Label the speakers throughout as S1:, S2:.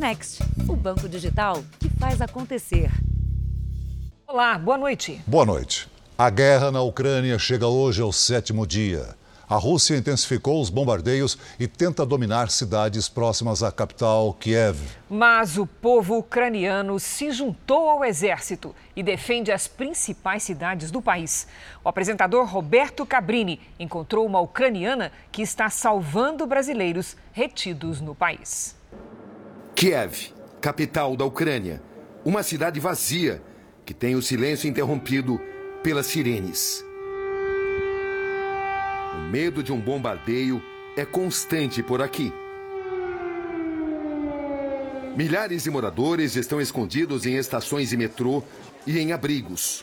S1: Next, o banco digital que faz acontecer.
S2: Olá, boa noite.
S3: Boa noite. A guerra na Ucrânia chega hoje ao sétimo dia. A Rússia intensificou os bombardeios e tenta dominar cidades próximas à capital, Kiev.
S2: Mas o povo ucraniano se juntou ao exército e defende as principais cidades do país. O apresentador Roberto Cabrini encontrou uma ucraniana que está salvando brasileiros retidos no país.
S4: Kiev, capital da Ucrânia. Uma cidade vazia que tem o silêncio interrompido pelas sirenes. O medo de um bombardeio é constante por aqui. Milhares de moradores estão escondidos em estações de metrô e em abrigos.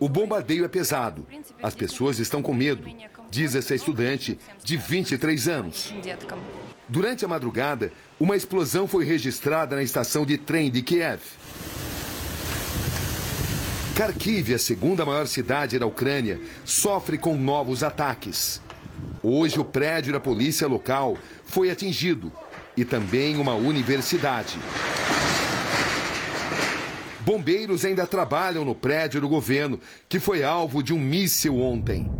S4: O bombardeio é pesado. As pessoas estão com medo, diz essa estudante de 23 anos. Durante a madrugada, uma explosão foi registrada na estação de trem de Kiev. Kharkiv, a segunda maior cidade da Ucrânia, sofre com novos ataques. Hoje, o prédio da polícia local foi atingido e também uma universidade. Bombeiros ainda trabalham no prédio do governo, que foi alvo de um míssil ontem.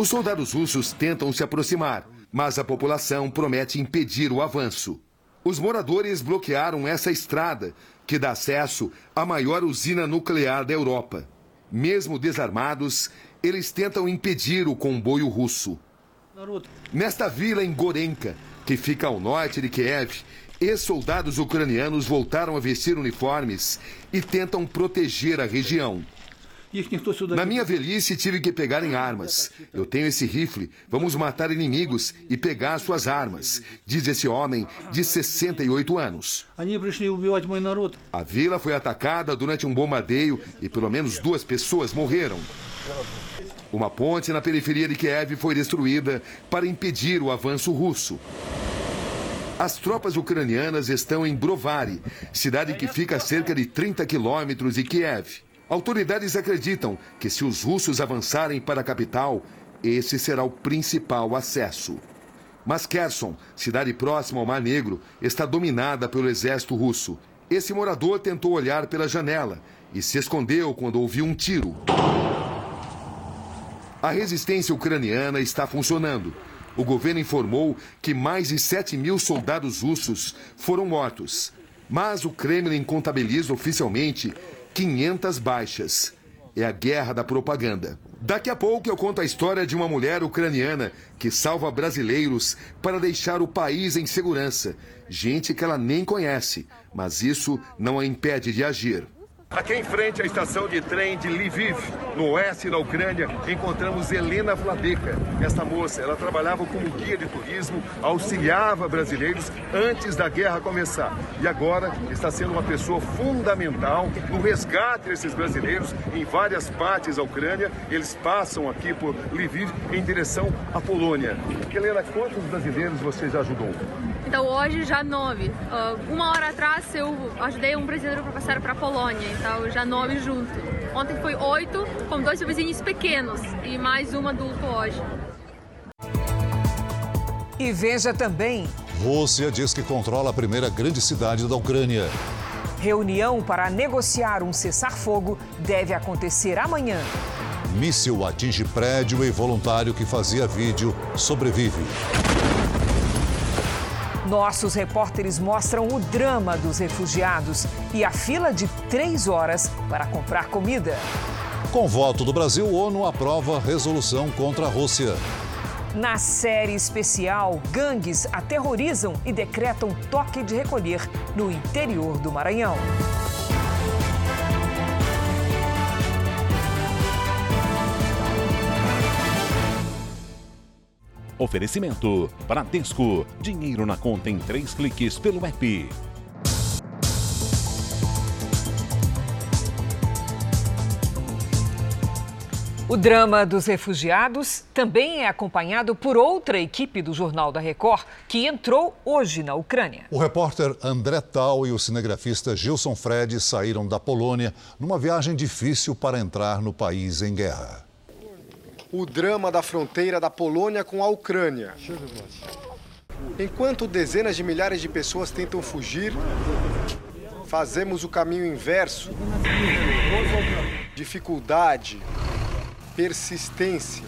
S4: Os soldados russos tentam se aproximar, mas a população promete impedir o avanço. Os moradores bloquearam essa estrada, que dá acesso à maior usina nuclear da Europa. Mesmo desarmados, eles tentam impedir o comboio russo. Nesta vila em Gorenka, que fica ao norte de Kiev, ex-soldados ucranianos voltaram a vestir uniformes e tentam proteger a região. Na minha velhice tive que pegar em armas. Eu tenho esse rifle, vamos matar inimigos e pegar suas armas, diz esse homem de 68 anos. A vila foi atacada durante um bombardeio e pelo menos duas pessoas morreram. Uma ponte na periferia de Kiev foi destruída para impedir o avanço russo. As tropas ucranianas estão em Brovary, cidade que fica a cerca de 30 quilômetros de Kiev. Autoridades acreditam que se os russos avançarem para a capital, esse será o principal acesso. Mas Kherson, cidade próxima ao Mar Negro, está dominada pelo exército russo. Esse morador tentou olhar pela janela e se escondeu quando ouviu um tiro. A resistência ucraniana está funcionando. O governo informou que mais de 7 mil soldados russos foram mortos. Mas o Kremlin contabiliza oficialmente 500 baixas. É a guerra da propaganda. Daqui a pouco eu conto a história de uma mulher ucraniana que salva brasileiros para deixar o país em segurança. Gente que ela nem conhece, mas isso não a impede de agir.
S5: Aqui em frente à estação de trem de Lviv, no oeste da Ucrânia, encontramos Helena Vladeka. Esta moça, ela trabalhava como guia de turismo, auxiliava brasileiros antes da guerra começar. E agora está sendo uma pessoa fundamental no resgate desses brasileiros em várias partes da Ucrânia. Eles passam aqui por Lviv em direção à Polônia. Helena, quantos brasileiros você já ajudou?
S6: Então hoje já nove. Uh, uma hora atrás eu ajudei um brasileiro para passar para a Polônia, então já nove junto. Ontem foi oito, com dois vizinhos pequenos e mais um adulto hoje.
S2: E veja também.
S3: Rússia diz que controla a primeira grande cidade da Ucrânia.
S2: Reunião para negociar um cessar-fogo deve acontecer amanhã.
S3: Míssil atinge prédio e voluntário que fazia vídeo sobrevive.
S2: Nossos repórteres mostram o drama dos refugiados e a fila de três horas para comprar comida.
S3: Com voto do Brasil, ONU aprova resolução contra a Rússia.
S2: Na série especial, gangues aterrorizam e decretam toque de recolher no interior do Maranhão.
S7: Oferecimento: Bradesco. Dinheiro na conta em três cliques pelo app.
S2: O drama dos refugiados também é acompanhado por outra equipe do Jornal da Record que entrou hoje na Ucrânia.
S3: O repórter André Tal e o cinegrafista Gilson Fred saíram da Polônia numa viagem difícil para entrar no país em guerra
S8: o drama da fronteira da Polônia com a Ucrânia. Enquanto dezenas de milhares de pessoas tentam fugir, fazemos o caminho inverso. Dificuldade, persistência.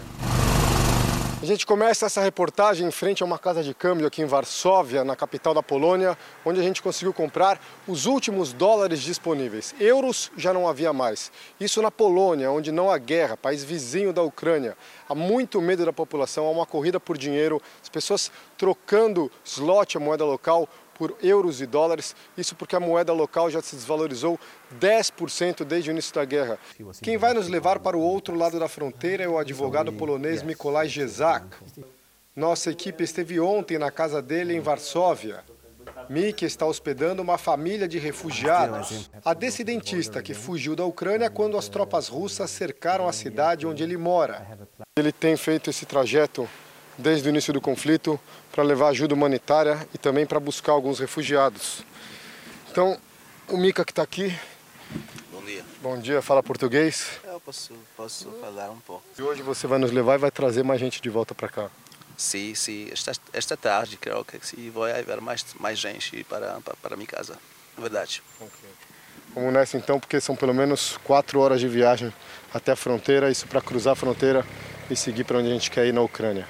S8: A gente começa essa reportagem em frente a uma casa de câmbio aqui em Varsóvia, na capital da Polônia, onde a gente conseguiu comprar os últimos dólares disponíveis. Euros já não havia mais. Isso na Polônia, onde não há guerra, país vizinho da Ucrânia. Há muito medo da população, há uma corrida por dinheiro, as pessoas trocando slot, a moeda local, por euros e dólares. Isso porque a moeda local já se desvalorizou 10% desde o início da guerra. Quem vai nos levar para o outro lado da fronteira é o advogado polonês Mikolaj Jezak. Nossa equipe esteve ontem na casa dele em Varsóvia. Miki está hospedando uma família de refugiados. A descendentista que fugiu da Ucrânia quando as tropas russas cercaram a cidade onde ele mora. Ele tem feito esse trajeto desde o início do conflito para levar ajuda humanitária e também para buscar alguns refugiados. Então, o Mica que está aqui.
S9: Bom dia.
S8: Bom dia, fala português.
S9: Eu posso, posso falar um pouco.
S8: E hoje você vai nos levar e vai trazer mais gente de volta para cá.
S9: Sim, sim. Esta, esta tarde, creio que sim, vai haver mais, mais gente para, para, para minha casa. Verdade.
S8: Okay. Vamos nessa então, porque são pelo menos quatro horas de viagem até a fronteira, isso para cruzar a fronteira e seguir para onde a gente quer ir na Ucrânia.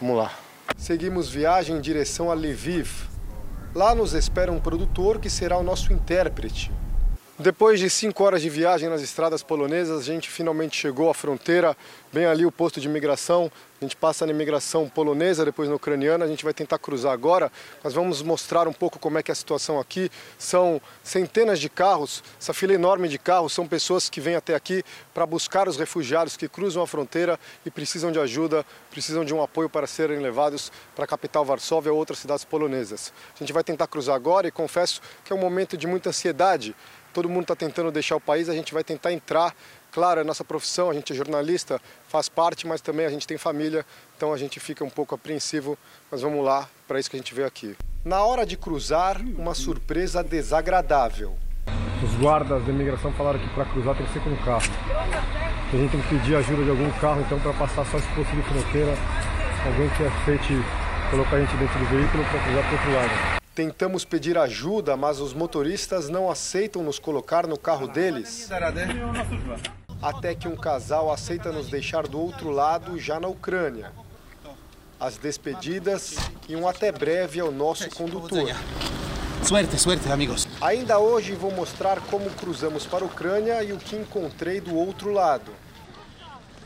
S8: Vamos lá. Seguimos viagem em direção a Lviv. Lá nos espera um produtor que será o nosso intérprete. Depois de cinco horas de viagem nas estradas polonesas, a gente finalmente chegou à fronteira, bem ali o posto de imigração. A gente passa na imigração polonesa, depois na ucraniana. A gente vai tentar cruzar agora, mas vamos mostrar um pouco como é que é a situação aqui. São centenas de carros, essa fila enorme de carros, são pessoas que vêm até aqui para buscar os refugiados que cruzam a fronteira e precisam de ajuda, precisam de um apoio para serem levados para a capital Varsóvia ou outras cidades polonesas. A gente vai tentar cruzar agora e confesso que é um momento de muita ansiedade todo mundo está tentando deixar o país, a gente vai tentar entrar. Claro, é nossa profissão, a gente é jornalista, faz parte, mas também a gente tem família, então a gente fica um pouco apreensivo, mas vamos lá, para isso que a gente veio aqui. Na hora de cruzar, uma surpresa desagradável. Os guardas da imigração falaram que para cruzar tem que ser com carro. A gente tem que pedir ajuda de algum carro, então, para passar só esse posto de fronteira, alguém que aceite colocar a gente dentro do veículo para cruzar para outro lado. Tentamos pedir ajuda, mas os motoristas não aceitam nos colocar no carro deles. Até que um casal aceita nos deixar do outro lado, já na Ucrânia. As despedidas e um até breve ao nosso condutor.
S9: Suerte, suerte, amigos.
S8: Ainda hoje vou mostrar como cruzamos para a Ucrânia e o que encontrei do outro lado.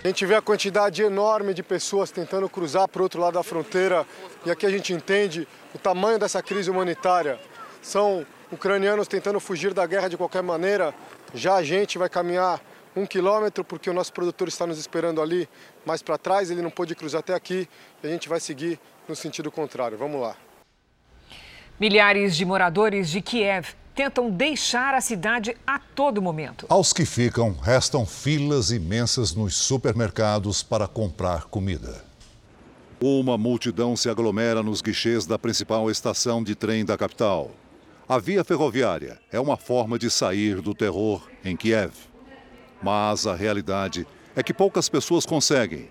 S8: A gente vê a quantidade enorme de pessoas tentando cruzar para o outro lado da fronteira e aqui a gente entende o tamanho dessa crise humanitária. São ucranianos tentando fugir da guerra de qualquer maneira. Já a gente vai caminhar um quilômetro porque o nosso produtor está nos esperando ali mais para trás, ele não pôde cruzar até aqui e a gente vai seguir no sentido contrário. Vamos lá.
S2: Milhares de moradores de Kiev tentam deixar a cidade a todo momento.
S3: Aos que ficam, restam filas imensas nos supermercados para comprar comida. Uma multidão se aglomera nos guichês da principal estação de trem da capital. A via ferroviária é uma forma de sair do terror em Kiev. Mas a realidade é que poucas pessoas conseguem.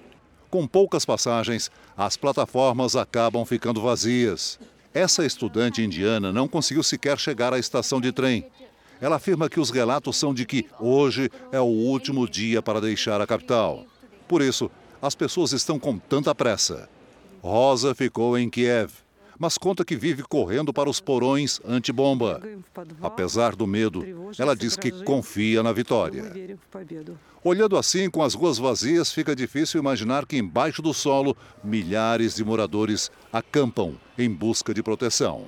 S3: Com poucas passagens, as plataformas acabam ficando vazias. Essa estudante indiana não conseguiu sequer chegar à estação de trem. Ela afirma que os relatos são de que hoje é o último dia para deixar a capital. Por isso, as pessoas estão com tanta pressa. Rosa ficou em Kiev, mas conta que vive correndo para os porões antibomba. Apesar do medo, ela diz que confia na vitória. Olhando assim, com as ruas vazias, fica difícil imaginar que embaixo do solo milhares de moradores acampam em busca de proteção.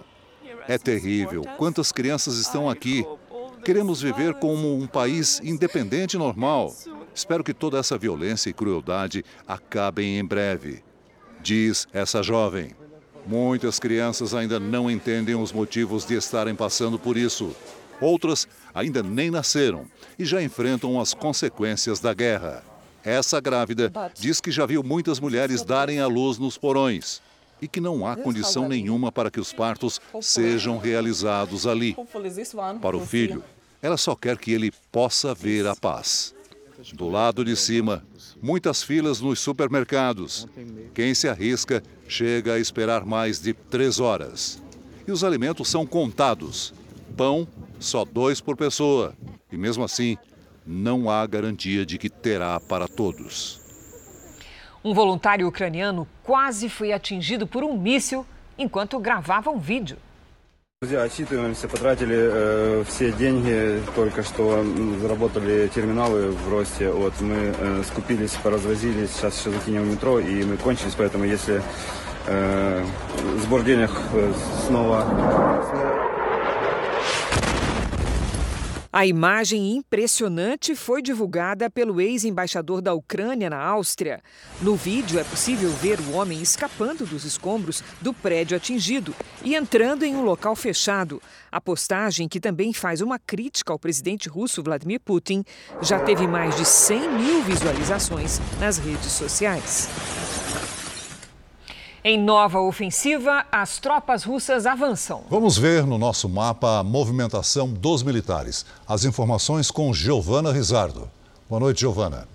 S3: É terrível. Quantas crianças estão aqui? Queremos viver como um país independente e normal. Espero que toda essa violência e crueldade acabem em breve. Diz essa jovem. Muitas crianças ainda não entendem os motivos de estarem passando por isso. Outras ainda nem nasceram e já enfrentam as consequências da guerra. Essa grávida diz que já viu muitas mulheres darem à luz nos porões e que não há condição nenhuma para que os partos sejam realizados ali. Para o filho, ela só quer que ele possa ver a paz. Do lado de cima, muitas filas nos supermercados. Quem se arrisca chega a esperar mais de três horas. E os alimentos são contados. Pão, só dois por pessoa. E mesmo assim, não há garantia de que terá para todos.
S2: Um voluntário ucraniano quase foi atingido por um míssil enquanto gravava um vídeo.
S10: Друзья, отчитываемся, потратили э, все деньги, только что заработали терминалы в росте. Вот мы э, скупились, поразвозили, сейчас еще закинем в метро, и мы кончились, поэтому если э, сбор денег э, снова, снова
S2: A imagem impressionante foi divulgada pelo ex-embaixador da Ucrânia na Áustria. No vídeo é possível ver o homem escapando dos escombros do prédio atingido e entrando em um local fechado. A postagem, que também faz uma crítica ao presidente russo Vladimir Putin, já teve mais de 100 mil visualizações nas redes sociais. Em nova ofensiva, as tropas russas avançam.
S3: Vamos ver no nosso mapa a movimentação dos militares. As informações com Giovana Rizardo. Boa noite, Giovana.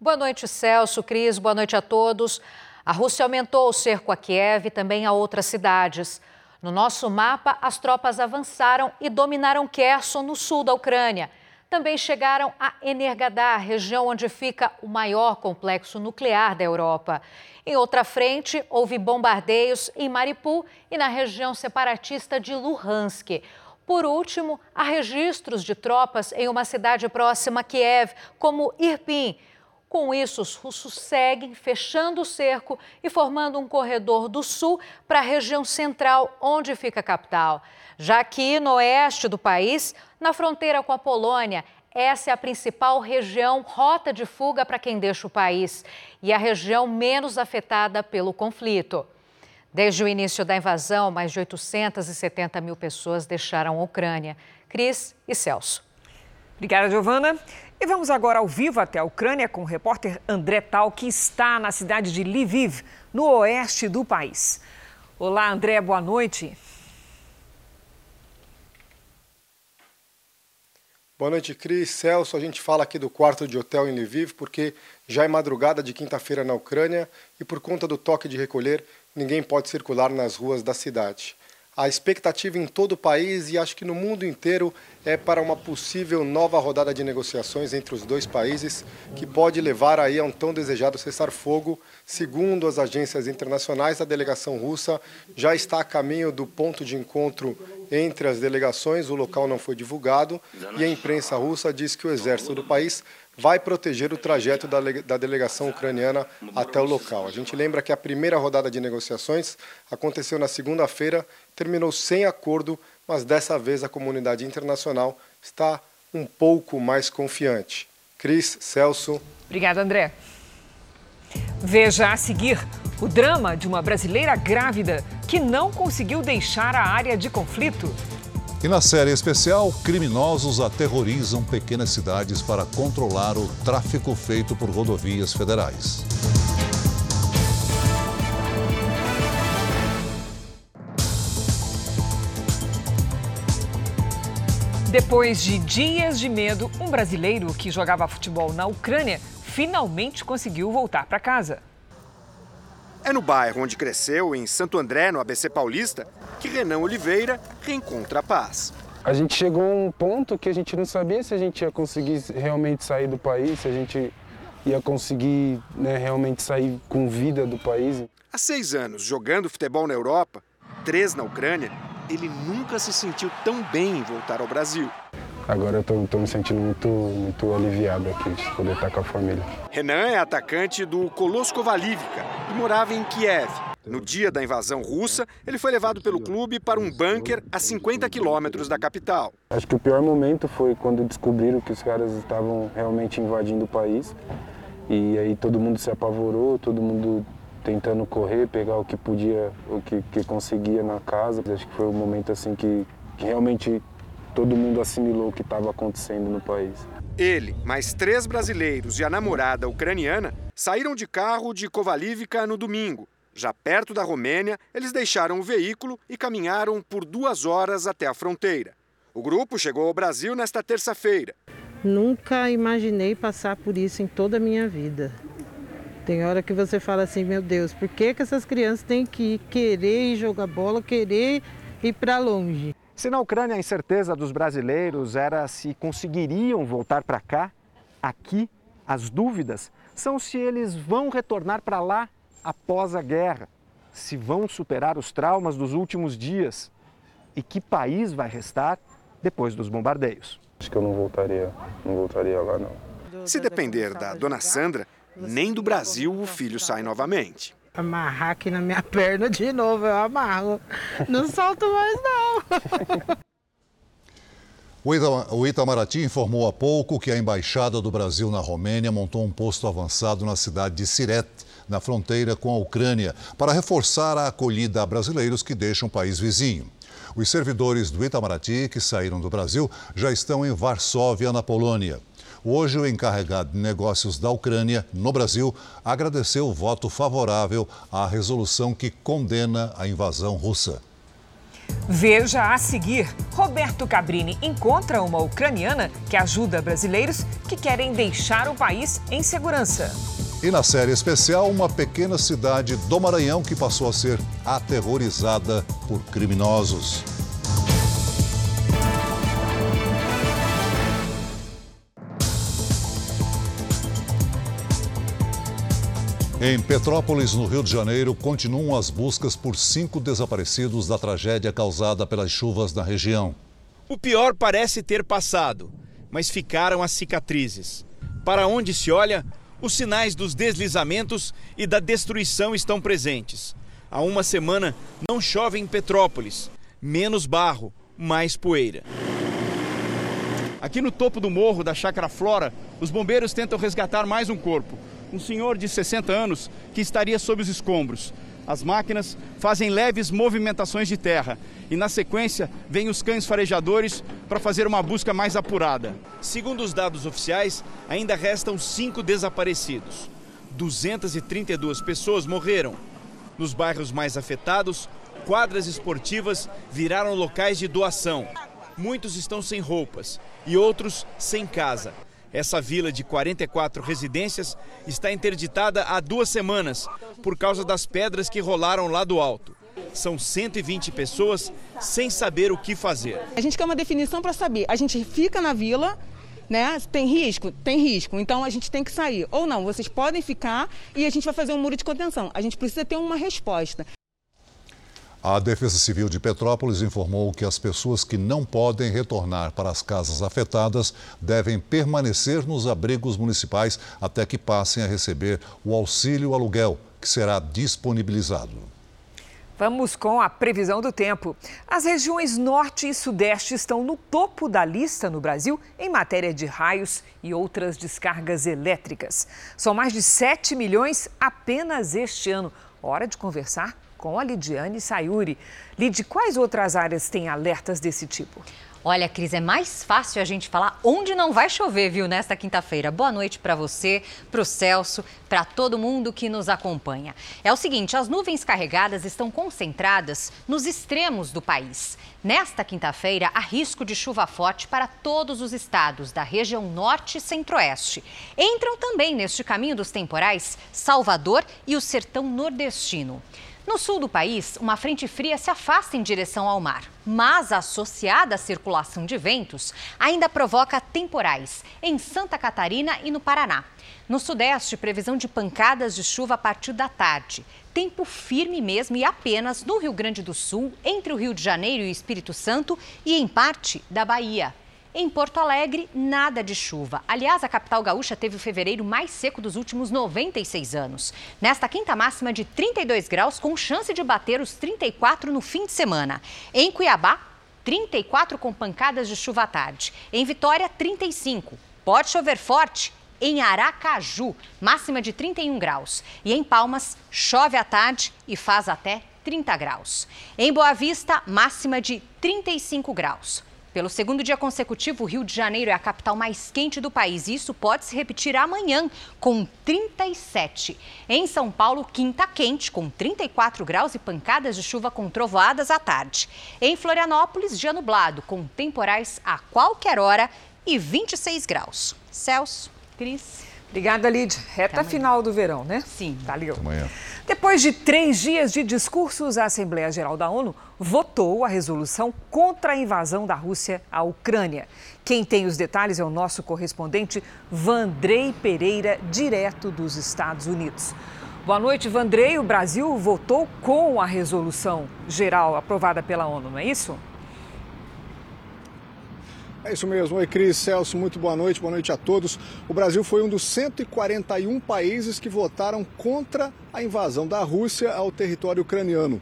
S11: Boa noite, Celso, Cris, boa noite a todos. A Rússia aumentou o cerco a Kiev e também a outras cidades. No nosso mapa, as tropas avançaram e dominaram Kherson, no sul da Ucrânia. Também chegaram a Energadar, região onde fica o maior complexo nuclear da Europa. Em outra frente, houve bombardeios em Mariupol e na região separatista de Luhansk. Por último, há registros de tropas em uma cidade próxima a Kiev, como Irpin. Com isso, os russos seguem fechando o cerco e formando um corredor do sul para a região central, onde fica a capital. Já aqui no oeste do país, na fronteira com a Polônia, essa é a principal região rota de fuga para quem deixa o país e a região menos afetada pelo conflito. Desde o início da invasão, mais de 870 mil pessoas deixaram a Ucrânia. Cris e Celso.
S2: Obrigada, Giovana. E vamos agora ao vivo até a Ucrânia com o repórter André Tal, que está na cidade de Lviv, no oeste do país. Olá, André, boa noite.
S8: Boa noite, Cris. Celso, a gente fala aqui do quarto de hotel em Lviv porque já é madrugada de quinta-feira na Ucrânia e por conta do toque de recolher, ninguém pode circular nas ruas da cidade. A expectativa em todo o país e acho que no mundo inteiro é para uma possível nova rodada de negociações entre os dois países, que pode levar aí a um tão desejado cessar-fogo. Segundo as agências internacionais, a delegação russa já está a caminho do ponto de encontro entre as delegações. O local não foi divulgado e a imprensa russa diz que o exército do país vai proteger o trajeto da, da delegação ucraniana até o local. A gente lembra que a primeira rodada de negociações aconteceu na segunda-feira, terminou sem acordo, mas dessa vez a comunidade internacional está um pouco mais confiante. Cris, Celso.
S2: Obrigada, André. Veja a seguir o drama de uma brasileira grávida que não conseguiu deixar a área de conflito.
S3: E na série especial, criminosos aterrorizam pequenas cidades para controlar o tráfico feito por rodovias federais.
S2: Depois de dias de medo, um brasileiro que jogava futebol na Ucrânia finalmente conseguiu voltar para casa.
S12: É no bairro onde cresceu, em Santo André, no ABC Paulista, que Renan Oliveira reencontra a paz.
S13: A gente chegou a um ponto que a gente não sabia se a gente ia conseguir realmente sair do país, se a gente ia conseguir né, realmente sair com vida do país.
S12: Há seis anos, jogando futebol na Europa, três na Ucrânia, ele nunca se sentiu tão bem em voltar ao Brasil.
S13: Agora eu tô, me sentindo muito, muito aliviado aqui de poder estar com a família.
S12: Renan é atacante do Kolosko Valivka e morava em Kiev. No dia da invasão russa, ele foi levado pelo clube para um bunker a 50 quilômetros da capital.
S13: Acho que o pior momento foi quando descobriram que os caras estavam realmente invadindo o país. E aí todo mundo se apavorou, todo mundo tentando correr, pegar o que podia, o que, que conseguia na casa. Acho que foi o um momento assim que, que realmente todo mundo assimilou o que estava acontecendo no país.
S12: Ele, mais três brasileiros e a namorada ucraniana saíram de carro de Kovalivka no domingo. Já perto da Romênia, eles deixaram o veículo e caminharam por duas horas até a fronteira. O grupo chegou ao Brasil nesta terça-feira.
S14: Nunca imaginei passar por isso em toda a minha vida. Tem hora que você fala assim, meu Deus, por que, que essas crianças têm que querer jogar bola, querer ir para longe?
S12: Se na Ucrânia a incerteza dos brasileiros era se conseguiriam voltar para cá, aqui as dúvidas são se eles vão retornar para lá após a guerra, se vão superar os traumas dos últimos dias e que país vai restar depois dos bombardeios.
S13: Acho que eu não voltaria, não voltaria lá não.
S12: Se depender da dona Sandra, nem do Brasil o filho sai novamente.
S14: Amarrar aqui na minha perna de novo, eu amarro. Não solto mais não.
S3: O Itamaraty informou há pouco que a Embaixada do Brasil na Romênia montou um posto avançado na cidade de Siret, na fronteira com a Ucrânia, para reforçar a acolhida a brasileiros que deixam o país vizinho. Os servidores do Itamaraty que saíram do Brasil já estão em Varsóvia, na Polônia. Hoje, o encarregado de negócios da Ucrânia, no Brasil, agradeceu o voto favorável à resolução que condena a invasão russa.
S2: Veja a seguir: Roberto Cabrini encontra uma ucraniana que ajuda brasileiros que querem deixar o país em segurança.
S3: E na série especial, uma pequena cidade do Maranhão que passou a ser aterrorizada por criminosos. Em Petrópolis, no Rio de Janeiro, continuam as buscas por cinco desaparecidos da tragédia causada pelas chuvas na região.
S15: O pior parece ter passado, mas ficaram as cicatrizes. Para onde se olha, os sinais dos deslizamentos e da destruição estão presentes. Há uma semana não chove em Petrópolis, menos barro, mais poeira. Aqui no topo do morro da Chácara Flora, os bombeiros tentam resgatar mais um corpo um senhor de 60 anos que estaria sob os escombros. As máquinas fazem leves movimentações de terra e, na sequência, vêm os cães farejadores para fazer uma busca mais apurada. Segundo os dados oficiais, ainda restam cinco desaparecidos. 232 pessoas morreram. Nos bairros mais afetados, quadras esportivas viraram locais de doação. Muitos estão sem roupas e outros sem casa. Essa vila de 44 residências está interditada há duas semanas por causa das pedras que rolaram lá do alto. São 120 pessoas sem saber o que fazer.
S16: A gente quer uma definição para saber. A gente fica na vila, né? Tem risco? Tem risco. Então a gente tem que sair. Ou não, vocês podem ficar e a gente vai fazer um muro de contenção. A gente precisa ter uma resposta.
S3: A Defesa Civil de Petrópolis informou que as pessoas que não podem retornar para as casas afetadas devem permanecer nos abrigos municipais até que passem a receber o auxílio aluguel, que será disponibilizado.
S2: Vamos com a previsão do tempo. As regiões norte e sudeste estão no topo da lista no Brasil em matéria de raios e outras descargas elétricas. São mais de 7 milhões apenas este ano. Hora de conversar com a Lidiane Sayuri. Lid, quais outras áreas têm alertas desse tipo?
S17: Olha, Cris, é mais fácil a gente falar onde não vai chover, viu, nesta quinta-feira. Boa noite para você, para o Celso, para todo mundo que nos acompanha. É o seguinte, as nuvens carregadas estão concentradas nos extremos do país. Nesta quinta-feira, há risco de chuva forte para todos os estados da região norte e centro-oeste. Entram também neste caminho dos temporais Salvador e o sertão nordestino. No sul do país, uma frente fria se afasta em direção ao mar, mas associada à circulação de ventos, ainda provoca temporais em Santa Catarina e no Paraná. No sudeste, previsão de pancadas de chuva a partir da tarde. Tempo firme mesmo e apenas no Rio Grande do Sul, entre o Rio de Janeiro e o Espírito Santo e em parte da Bahia. Em Porto Alegre, nada de chuva. Aliás, a capital gaúcha teve o fevereiro mais seco dos últimos 96 anos. Nesta quinta máxima de 32 graus, com chance de bater os 34 no fim de semana. Em Cuiabá, 34 com pancadas de chuva à tarde. Em Vitória, 35. Pode chover forte em Aracaju, máxima de 31 graus. E em Palmas, chove à tarde e faz até 30 graus. Em Boa Vista, máxima de 35 graus. Pelo segundo dia consecutivo, o Rio de Janeiro é a capital mais quente do país e isso pode se repetir amanhã, com 37. Em São Paulo, quinta quente, com 34 graus e pancadas de chuva com trovoadas à tarde. Em Florianópolis, dia nublado, com temporais a qualquer hora e 26 graus. Celso, Cris.
S2: Obrigada, Lid. Reta final do verão, né?
S17: Sim.
S2: Valeu.
S3: Amanhã.
S2: Depois de três dias de discursos, a Assembleia Geral da ONU votou a resolução contra a invasão da Rússia à Ucrânia. Quem tem os detalhes é o nosso correspondente Vandrei Pereira, direto dos Estados Unidos. Boa noite, Vandrei. O Brasil votou com a resolução geral aprovada pela ONU, não é isso?
S18: É isso mesmo. Oi, Cris, Celso, muito boa noite, boa noite a todos. O Brasil foi um dos 141 países que votaram contra a invasão da Rússia ao território ucraniano.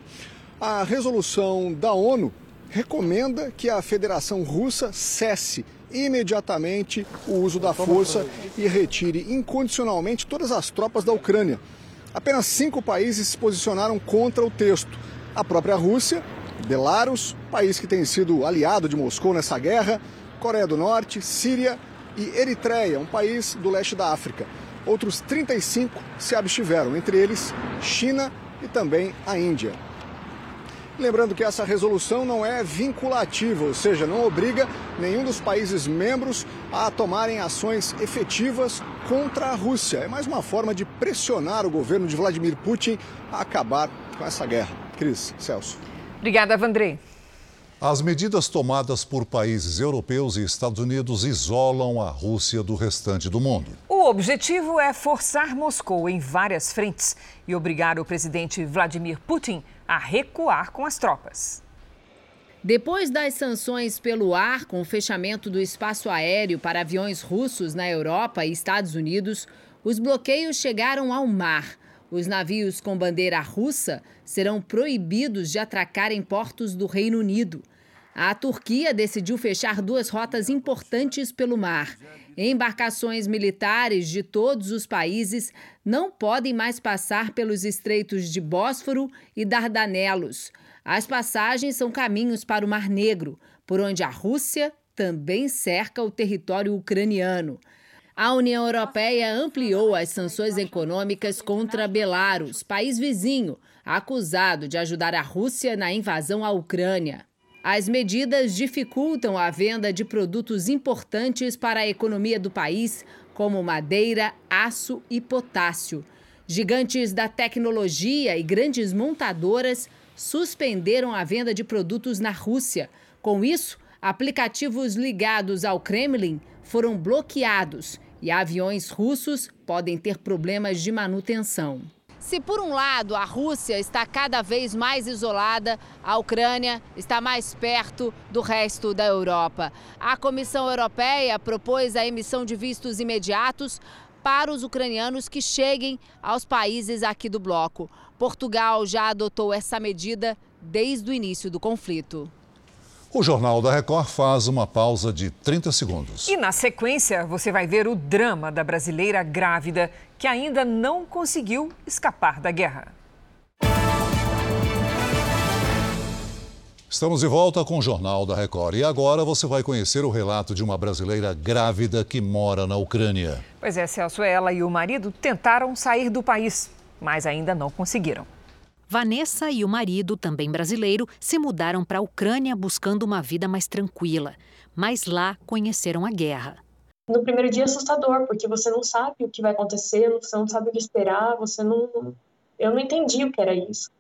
S18: A resolução da ONU recomenda que a Federação Russa cesse imediatamente o uso da força e retire incondicionalmente todas as tropas da Ucrânia. Apenas cinco países se posicionaram contra o texto: a própria Rússia, Belarus, país que tem sido aliado de Moscou nessa guerra, Coreia do Norte, Síria e Eritreia, um país do leste da África. Outros 35 se abstiveram, entre eles China e também a Índia. Lembrando que essa resolução não é vinculativa, ou seja, não obriga nenhum dos países membros a tomarem ações efetivas contra a Rússia. É mais uma forma de pressionar o governo de Vladimir Putin a acabar com essa guerra. Cris, Celso.
S2: Obrigada, Vandrei.
S3: As medidas tomadas por países europeus e Estados Unidos isolam a Rússia do restante do mundo.
S2: O objetivo é forçar Moscou em várias frentes e obrigar o presidente Vladimir Putin a recuar com as tropas.
S19: Depois das sanções pelo ar, com o fechamento do espaço aéreo para aviões russos na Europa e Estados Unidos, os bloqueios chegaram ao mar. Os navios com bandeira russa serão proibidos de atracar em portos do Reino Unido. A Turquia decidiu fechar duas rotas importantes pelo mar. Embarcações militares de todos os países não podem mais passar pelos estreitos de Bósforo e Dardanelos. As passagens são caminhos para o Mar Negro, por onde a Rússia também cerca o território ucraniano. A União Europeia ampliou as sanções econômicas contra Belarus, país vizinho, acusado de ajudar a Rússia na invasão à Ucrânia. As medidas dificultam a venda de produtos importantes para a economia do país, como madeira, aço e potássio. Gigantes da tecnologia e grandes montadoras suspenderam a venda de produtos na Rússia. Com isso, aplicativos ligados ao Kremlin foram bloqueados e aviões russos podem ter problemas de manutenção. Se por um lado a Rússia está cada vez mais isolada, a Ucrânia está mais perto do resto da Europa. A Comissão Europeia propôs a emissão de vistos imediatos para os ucranianos que cheguem aos países aqui do bloco. Portugal já adotou essa medida desde o início do conflito.
S3: O Jornal da Record faz uma pausa de 30 segundos.
S2: E na sequência, você vai ver o drama da brasileira grávida que ainda não conseguiu escapar da guerra.
S3: Estamos de volta com o Jornal da Record. E agora você vai conhecer o relato de uma brasileira grávida que mora na Ucrânia.
S2: Pois é, Celso, ela e o marido tentaram sair do país, mas ainda não conseguiram.
S11: Vanessa e o marido, também brasileiro, se mudaram para a Ucrânia buscando uma vida mais tranquila. Mas lá conheceram a guerra.
S20: No primeiro dia é assustador, porque você não sabe o que vai acontecer, você não sabe o que esperar, você não. Eu não entendi o que era isso.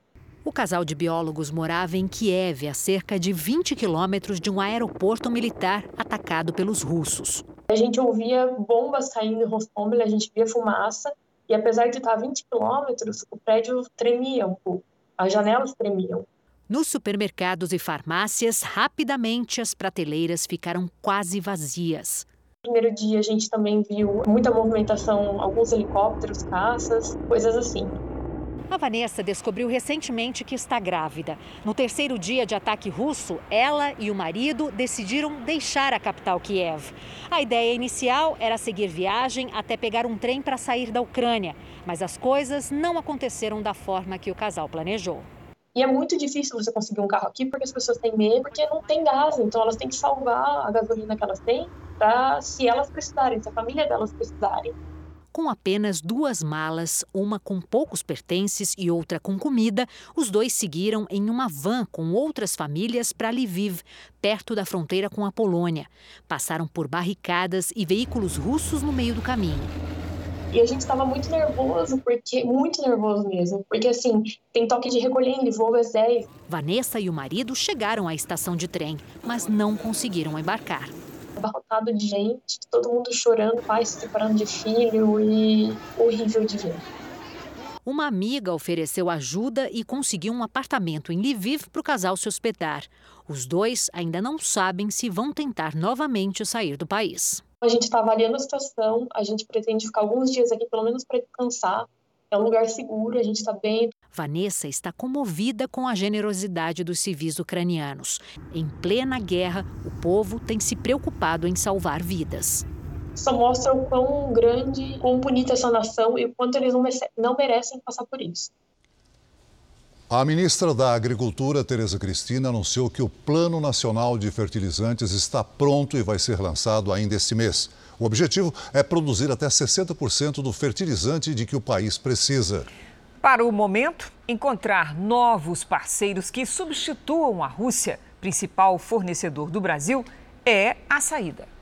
S11: O casal de biólogos morava em Kiev, a cerca de 20 quilômetros de um aeroporto militar atacado pelos russos.
S20: A gente ouvia bombas caindo em Rostomel, a gente via fumaça, e apesar de estar a 20 quilômetros, o prédio tremia um pouco, as janelas tremiam.
S11: Nos supermercados e farmácias, rapidamente as prateleiras ficaram quase vazias.
S20: No primeiro dia a gente também viu muita movimentação, alguns helicópteros, caças, coisas assim.
S11: A Vanessa descobriu recentemente que está grávida. No terceiro dia de ataque russo, ela e o marido decidiram deixar a capital Kiev. A ideia inicial era seguir viagem até pegar um trem para sair da Ucrânia, mas as coisas não aconteceram da forma que o casal planejou.
S20: E é muito difícil você conseguir um carro aqui porque as pessoas têm medo, porque não tem gás, então elas têm que salvar a gasolina que elas têm para se elas precisarem, se a família delas precisarem.
S11: Com apenas duas malas, uma com poucos pertences e outra com comida, os dois seguiram em uma van com outras famílias para Lviv, perto da fronteira com a Polônia. Passaram por barricadas e veículos russos no meio do caminho.
S20: E a gente estava muito nervoso, porque muito nervoso mesmo, porque assim, tem toque de recolher em Lvov às 10.
S11: Vanessa e o marido chegaram à estação de trem, mas não conseguiram embarcar.
S20: Abarrotado de gente, todo mundo chorando, pais se separando de filho e horrível de ver.
S11: Uma amiga ofereceu ajuda e conseguiu um apartamento em Lviv para o casal se hospedar. Os dois ainda não sabem se vão tentar novamente sair do país.
S20: A gente está avaliando a situação, a gente pretende ficar alguns dias aqui, pelo menos para descansar. É um lugar seguro, a gente está bem.
S11: Vanessa está comovida com a generosidade dos civis ucranianos. Em plena guerra, o povo tem se preocupado em salvar vidas.
S20: Só mostra o quão grande, quão bonita essa nação e o quanto eles não merecem passar por isso.
S3: A ministra da Agricultura, Tereza Cristina, anunciou que o Plano Nacional de Fertilizantes está pronto e vai ser lançado ainda este mês. O objetivo é produzir até 60% do fertilizante de que o país precisa.
S2: Para o momento, encontrar novos parceiros que substituam a Rússia, principal fornecedor do Brasil, é a saída.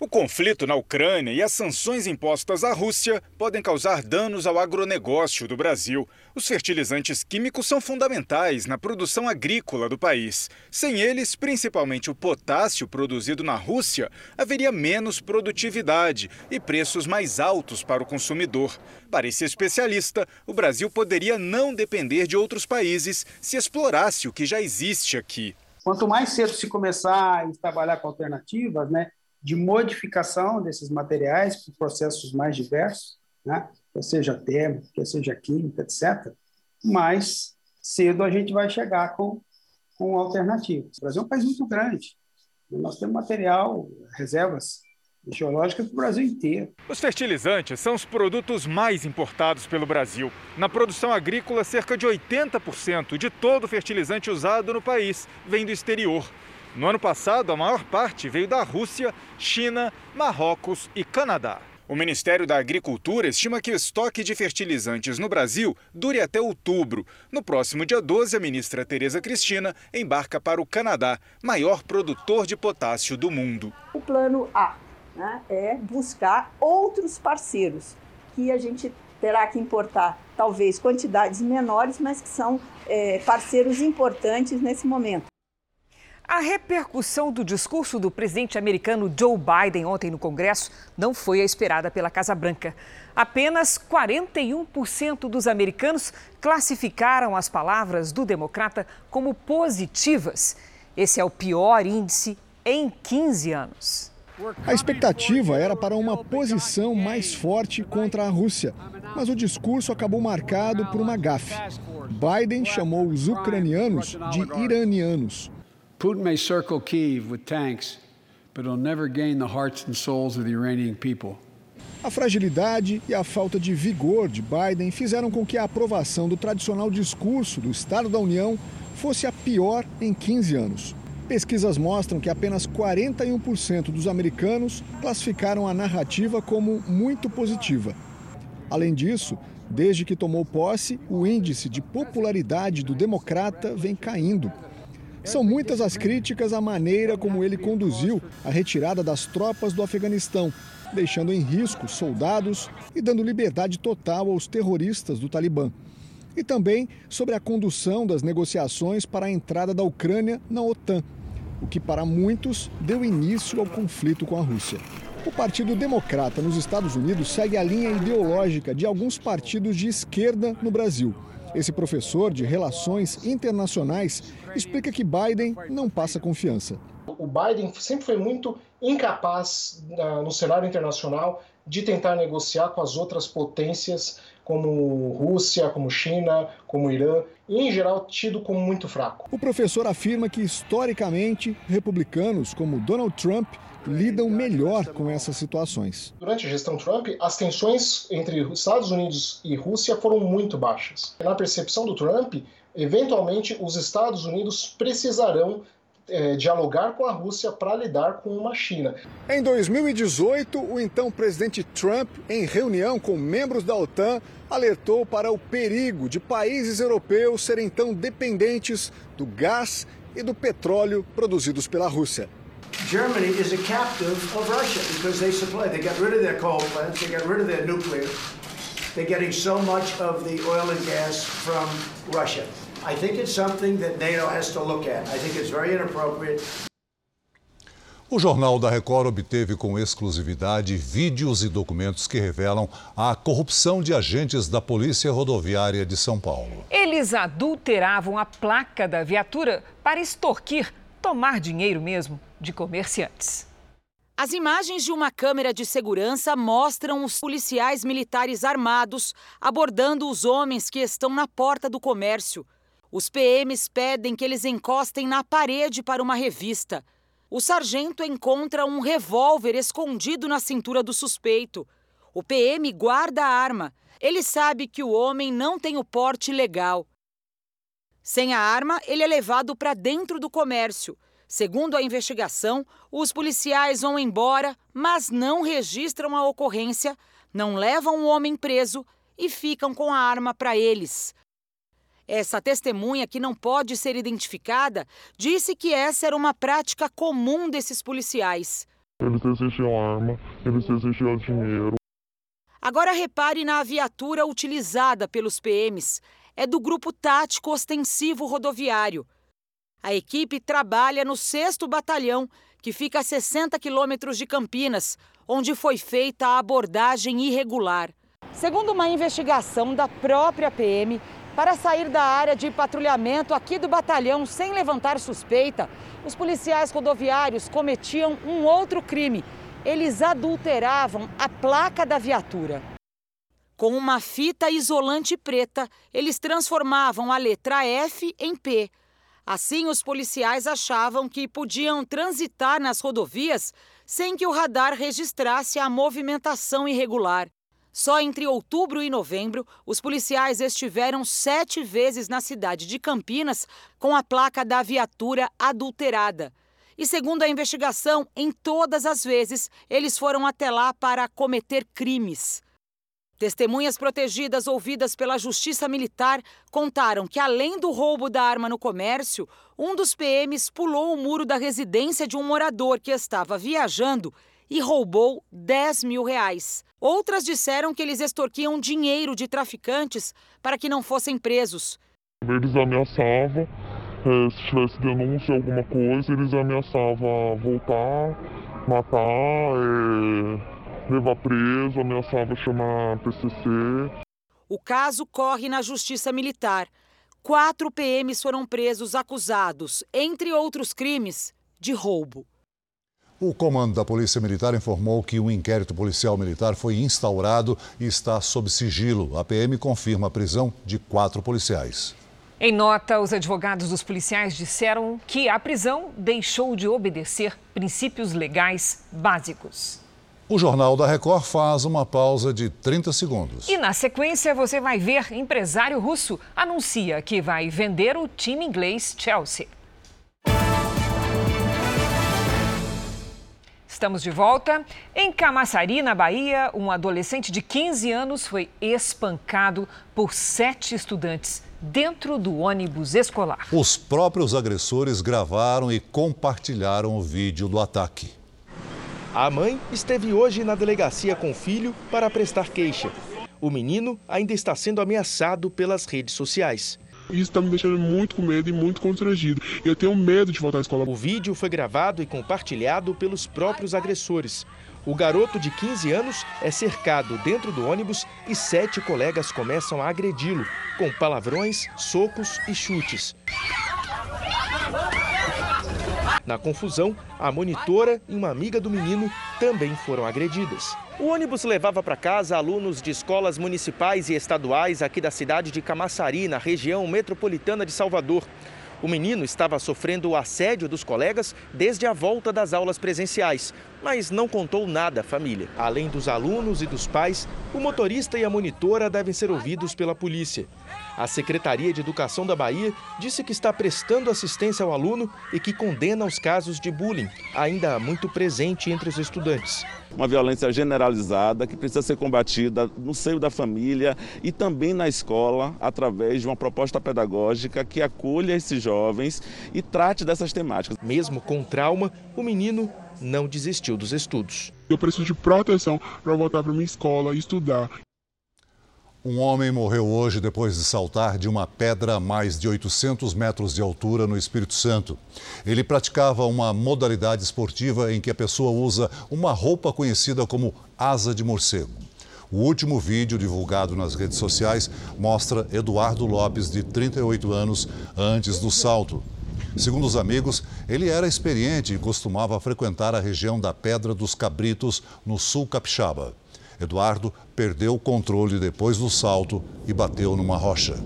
S15: O conflito na Ucrânia e as sanções impostas à Rússia podem causar danos ao agronegócio do Brasil. Os fertilizantes químicos são fundamentais na produção agrícola do país. Sem eles, principalmente o potássio produzido na Rússia, haveria menos produtividade e preços mais altos para o consumidor. Para esse especialista, o Brasil poderia não depender de outros países se explorasse o que já existe aqui.
S21: Quanto mais cedo se começar a trabalhar com alternativas, né, de modificação desses materiais para processos mais diversos, né? seja térmico, quer seja química, etc., mais cedo a gente vai chegar com, com alternativas. O Brasil é um país muito grande. Nós temos material, reservas geológicas para o Brasil inteiro.
S15: Os fertilizantes são os produtos mais importados pelo Brasil. Na produção agrícola, cerca de 80% de todo o fertilizante usado no país vem do exterior. No ano passado, a maior parte veio da Rússia, China, Marrocos e Canadá. O Ministério da Agricultura estima que o estoque de fertilizantes no Brasil dure até outubro. No próximo dia 12, a ministra Tereza Cristina embarca para o Canadá, maior produtor de potássio do mundo.
S22: O plano A né, é buscar outros parceiros que a gente terá que importar, talvez quantidades menores, mas que são é, parceiros importantes nesse momento.
S2: A repercussão do discurso do presidente americano Joe Biden ontem no Congresso não foi a esperada pela Casa Branca. Apenas 41% dos americanos classificaram as palavras do democrata como positivas. Esse é o pior índice em 15 anos.
S18: A expectativa era para uma posição mais forte contra a Rússia, mas o discurso acabou marcado por uma gafe. Biden chamou os ucranianos de iranianos.
S23: Putin may circle Kiev with tanks, but he'll never gain the hearts and souls of the Iranian people.
S18: A fragilidade e a falta de vigor de Biden fizeram com que a aprovação do tradicional discurso do Estado da União fosse a pior em 15 anos. Pesquisas mostram que apenas 41% dos americanos classificaram a narrativa como muito positiva. Além disso, desde que tomou posse, o índice de popularidade do democrata vem caindo. São muitas as críticas à maneira como ele conduziu a retirada das tropas do Afeganistão, deixando em risco soldados e dando liberdade total aos terroristas do Talibã. E também sobre a condução das negociações para a entrada da Ucrânia na OTAN, o que para muitos deu início ao conflito com a Rússia. O Partido Democrata nos Estados Unidos segue a linha ideológica de alguns partidos de esquerda no Brasil. Esse professor de relações internacionais explica que Biden não passa confiança.
S24: O Biden sempre foi muito incapaz uh, no cenário internacional de tentar negociar com as outras potências, como Rússia, como China, como Irã, e em geral tido como muito fraco.
S18: O professor afirma que historicamente republicanos como Donald Trump lidam melhor com essas situações.
S24: Durante a gestão Trump, as tensões entre Estados Unidos e Rússia foram muito baixas. Na percepção do Trump, eventualmente os Estados Unidos precisarão é, dialogar com a Rússia para lidar com uma China.
S18: Em 2018, o então presidente Trump, em reunião com membros da OTAN, alertou para o perigo de países europeus serem tão dependentes do gás e do petróleo produzidos pela Rússia.
S25: Germany is a captive of Russia because they supply, they got rid of their coal plants, they got rid of their nuclear. They're getting so much of the oil and gas from Russia. I think it's something that NATO has to look at. I think it's very inappropriate.
S3: O Jornal da Record obteve com exclusividade vídeos e documentos que revelam a corrupção de agentes da Polícia Rodoviária de São Paulo.
S2: Eles adulteravam a placa da viatura para extorquir, tomar dinheiro mesmo, de comerciantes.
S26: As imagens de uma câmera de segurança mostram os policiais militares armados abordando os homens que estão na porta do comércio. Os PMs pedem que eles encostem na parede para uma revista. O sargento encontra um revólver escondido na cintura do suspeito. O PM guarda a arma. Ele sabe que o homem não tem o porte legal. Sem a arma, ele é levado para dentro do comércio. Segundo a investigação, os policiais vão embora, mas não registram a ocorrência, não levam o homem preso e ficam com a arma para eles. Essa testemunha, que não pode ser identificada, disse que essa era uma prática comum desses policiais.
S27: Eles exigiam arma, eles exigiam dinheiro.
S26: Agora repare na viatura utilizada pelos PMs. É do Grupo Tático Ostensivo Rodoviário. A equipe trabalha no 6 Batalhão, que fica a 60 quilômetros de Campinas, onde foi feita a abordagem irregular. Segundo uma investigação da própria PM, para sair da área de patrulhamento aqui do batalhão sem levantar suspeita, os policiais rodoviários cometiam um outro crime. Eles adulteravam a placa da viatura. Com uma fita isolante preta, eles transformavam a letra F em P. Assim, os policiais achavam que podiam transitar nas rodovias sem que o radar registrasse a movimentação irregular. Só entre outubro e novembro, os policiais estiveram sete vezes na cidade de Campinas com a placa da viatura adulterada. E segundo a investigação, em todas as vezes, eles foram até lá para cometer crimes. Testemunhas protegidas ouvidas pela Justiça Militar contaram que, além do roubo da arma no comércio, um dos PMs pulou o muro da residência de um morador que estava viajando e roubou 10 mil reais. Outras disseram que eles extorquiam dinheiro de traficantes para que não fossem presos.
S27: Eles ameaçavam, é, se tivesse denúncia, alguma coisa, eles ameaçavam voltar, matar, é, levar preso, ameaçavam chamar PCC.
S26: O caso corre na Justiça Militar. Quatro PMs foram presos acusados, entre outros crimes, de roubo.
S3: O comando da Polícia Militar informou que um inquérito policial militar foi instaurado e está sob sigilo. A PM confirma a prisão de quatro policiais.
S2: Em nota, os advogados dos policiais disseram que a prisão deixou de obedecer princípios legais básicos.
S3: O Jornal da Record faz uma pausa de 30 segundos.
S2: E na sequência você vai ver empresário russo anuncia que vai vender o time inglês Chelsea. Estamos de volta. Em Camaçari, na Bahia, um adolescente de 15 anos foi espancado por sete estudantes dentro do ônibus escolar.
S3: Os próprios agressores gravaram e compartilharam o vídeo do ataque.
S28: A mãe esteve hoje na delegacia com o filho para prestar queixa. O menino ainda está sendo ameaçado pelas redes sociais.
S27: Isso está me deixando muito com medo e muito constrangido. Eu tenho medo de voltar à escola.
S28: O vídeo foi gravado e compartilhado pelos próprios agressores. O garoto de 15 anos é cercado dentro do ônibus e sete colegas começam a agredi-lo, com palavrões, socos e chutes. Na confusão, a monitora e uma amiga do menino também foram agredidas. O ônibus levava para casa alunos de escolas municipais e estaduais aqui da cidade de Camaçari, na região metropolitana de Salvador. O menino estava sofrendo o assédio dos colegas desde a volta das aulas presenciais, mas não contou nada à família. Além dos alunos e dos pais, o motorista e a monitora devem ser ouvidos pela polícia. A Secretaria de Educação da Bahia disse que está prestando assistência ao aluno e que condena os casos de bullying, ainda muito presente entre os estudantes.
S29: Uma violência generalizada que precisa ser combatida no seio da família e também na escola, através de uma proposta pedagógica que acolha esses jovens e trate dessas temáticas.
S28: Mesmo com trauma, o menino não desistiu dos estudos.
S27: Eu preciso de proteção para voltar para minha escola e estudar.
S3: Um homem morreu hoje depois de saltar de uma pedra a mais de 800 metros de altura no Espírito Santo. Ele praticava uma modalidade esportiva em que a pessoa usa uma roupa conhecida como asa de morcego. O último vídeo divulgado nas redes sociais mostra Eduardo Lopes, de 38 anos, antes do salto. Segundo os amigos, ele era experiente e costumava frequentar a região da Pedra dos Cabritos, no sul capixaba. Eduardo perdeu o controle depois do salto e bateu numa rocha.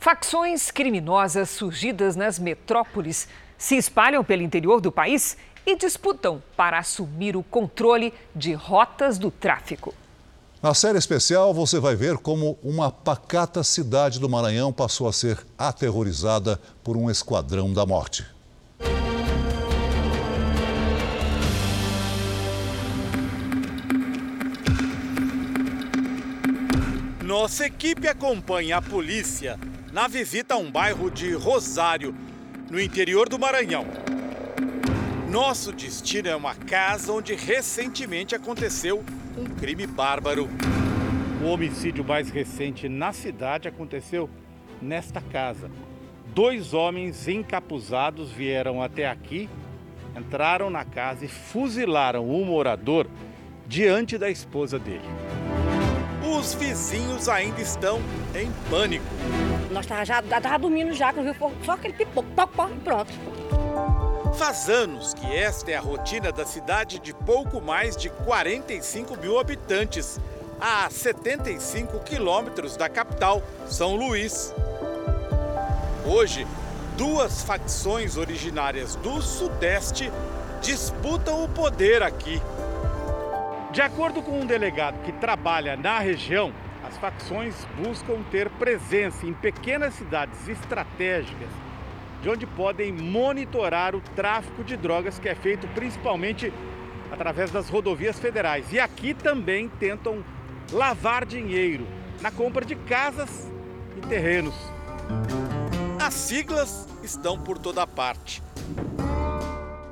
S2: Facções criminosas surgidas nas metrópoles se espalham pelo interior do país e disputam para assumir o controle de rotas do tráfico.
S3: Na série especial, você vai ver como uma pacata cidade do Maranhão passou a ser aterrorizada por um esquadrão da morte.
S30: Nossa equipe acompanha a polícia na visita a um bairro de Rosário, no interior do Maranhão. Nosso destino é uma casa onde recentemente aconteceu um crime bárbaro.
S31: O homicídio mais recente na cidade aconteceu nesta casa. Dois homens encapuzados vieram até aqui, entraram na casa e fuzilaram o morador diante da esposa dele.
S30: Os vizinhos ainda estão em pânico.
S32: Nós tava já tava dormindo já, quando viu só aquele pipoco, pop, pop, pronto.
S30: Faz anos que esta é a rotina da cidade de pouco mais de 45 mil habitantes, a 75 quilômetros da capital, São Luís. Hoje, duas facções originárias do Sudeste disputam o poder aqui.
S31: De acordo com um delegado que trabalha na região, as facções buscam ter presença em pequenas cidades estratégicas, de onde podem monitorar o tráfico de drogas que é feito principalmente através das rodovias federais. E aqui também tentam lavar dinheiro na compra de casas e terrenos.
S30: As siglas estão por toda parte.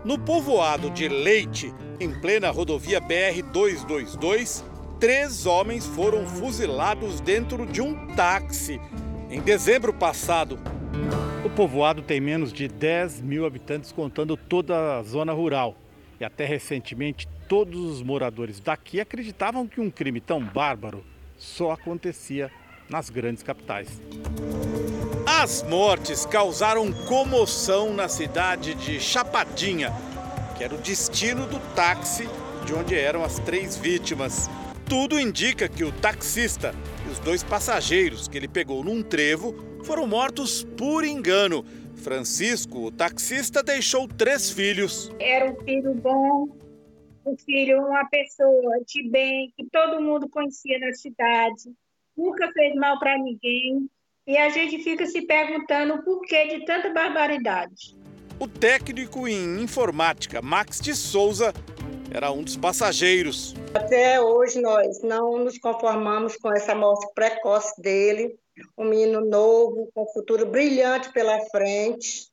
S30: No povoado de Leite, em plena rodovia BR-222, três homens foram fuzilados dentro de um táxi em dezembro passado.
S31: O povoado tem menos de 10 mil habitantes, contando toda a zona rural. E até recentemente, todos os moradores daqui acreditavam que um crime tão bárbaro só acontecia nas grandes capitais.
S30: As mortes causaram comoção na cidade de Chapadinha, que era o destino do táxi de onde eram as três vítimas. Tudo indica que o taxista e os dois passageiros que ele pegou num trevo foram mortos por engano. Francisco, o taxista, deixou três filhos.
S33: Era um filho bom, um filho, uma pessoa de bem, que todo mundo conhecia na cidade, nunca fez mal para ninguém. E a gente fica se perguntando o porquê de tanta barbaridade.
S30: O técnico em informática Max de Souza era um dos passageiros.
S34: Até hoje nós não nos conformamos com essa morte precoce dele, um menino novo, com um futuro brilhante pela frente.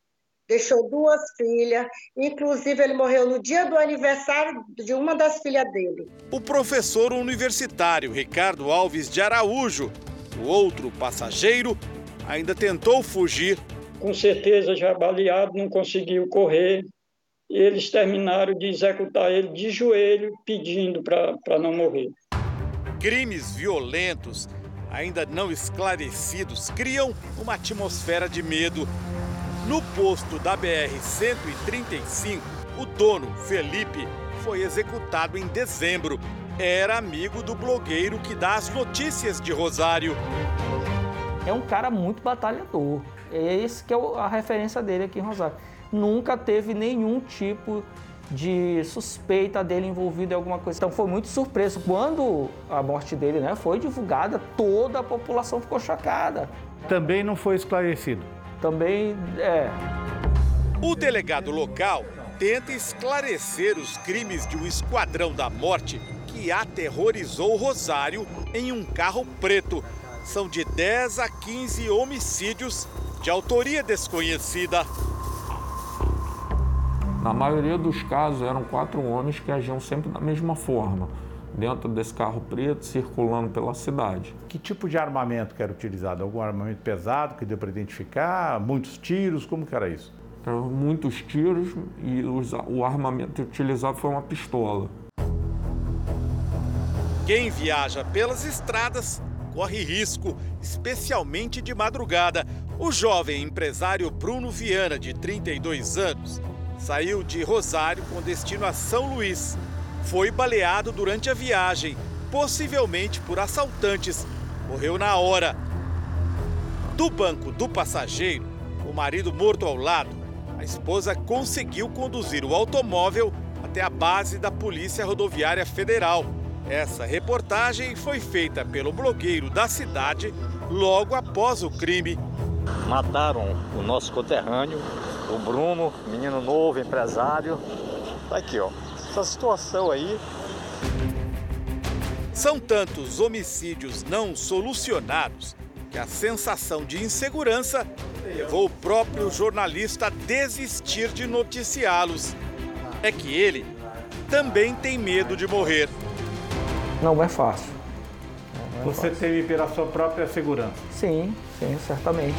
S34: Deixou duas filhas, inclusive ele morreu no dia do aniversário de uma das filhas dele.
S30: O professor universitário Ricardo Alves de Araújo, o outro passageiro, ainda tentou fugir
S35: com certeza já baleado, não conseguiu correr. E eles terminaram de executar ele de joelho, pedindo para não morrer.
S30: Crimes violentos, ainda não esclarecidos, criam uma atmosfera de medo. No posto da BR-135, o dono, Felipe, foi executado em dezembro. Era amigo do blogueiro que dá as notícias de Rosário.
S36: É um cara muito batalhador. É esse que é a referência dele aqui em Rosário. Nunca teve nenhum tipo de suspeita dele envolvido em alguma coisa. Então foi muito surpreso. Quando a morte dele né, foi divulgada, toda a população ficou chocada.
S37: Também não foi esclarecido.
S36: Também é.
S30: O delegado local tenta esclarecer os crimes de um esquadrão da morte que aterrorizou Rosário em um carro preto. São de 10 a 15 homicídios de autoria desconhecida.
S38: Na maioria dos casos eram quatro homens que agiam sempre da mesma forma, dentro desse carro preto, circulando pela cidade.
S37: Que tipo de armamento que era utilizado? Algum armamento pesado que deu para identificar? Muitos tiros? Como que era isso?
S38: Eram muitos tiros e o armamento utilizado foi uma pistola.
S30: Quem viaja pelas estradas corre risco, especialmente de madrugada. O jovem empresário Bruno Viana, de 32 anos, saiu de Rosário com destino a São Luís. Foi baleado durante a viagem, possivelmente por assaltantes. Morreu na hora. Do banco do passageiro, o marido morto ao lado, a esposa conseguiu conduzir o automóvel até a base da Polícia Rodoviária Federal. Essa reportagem foi feita pelo blogueiro da cidade logo após o crime.
S39: Mataram o nosso conterrâneo, o Bruno, menino novo, empresário. Tá aqui, ó. Essa situação aí.
S30: São tantos homicídios não solucionados que a sensação de insegurança levou o próprio jornalista a desistir de noticiá-los. É que ele também tem medo de morrer.
S36: Não é fácil.
S37: Não é Você fácil. teme pela sua própria segurança?
S36: Sim, sim, certamente.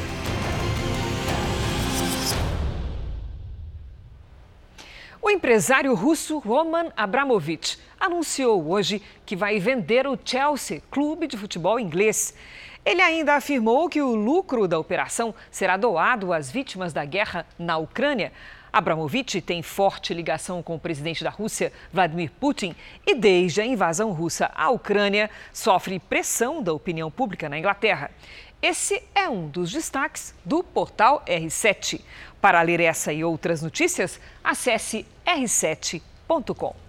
S2: O empresário russo Roman Abramovich anunciou hoje que vai vender o Chelsea, clube de futebol inglês. Ele ainda afirmou que o lucro da operação será doado às vítimas da guerra na Ucrânia. Abramovich tem forte ligação com o presidente da Rússia, Vladimir Putin, e desde a invasão russa à Ucrânia, sofre pressão da opinião pública na Inglaterra. Esse é um dos destaques do portal R7. Para ler essa e outras notícias, acesse r7.com.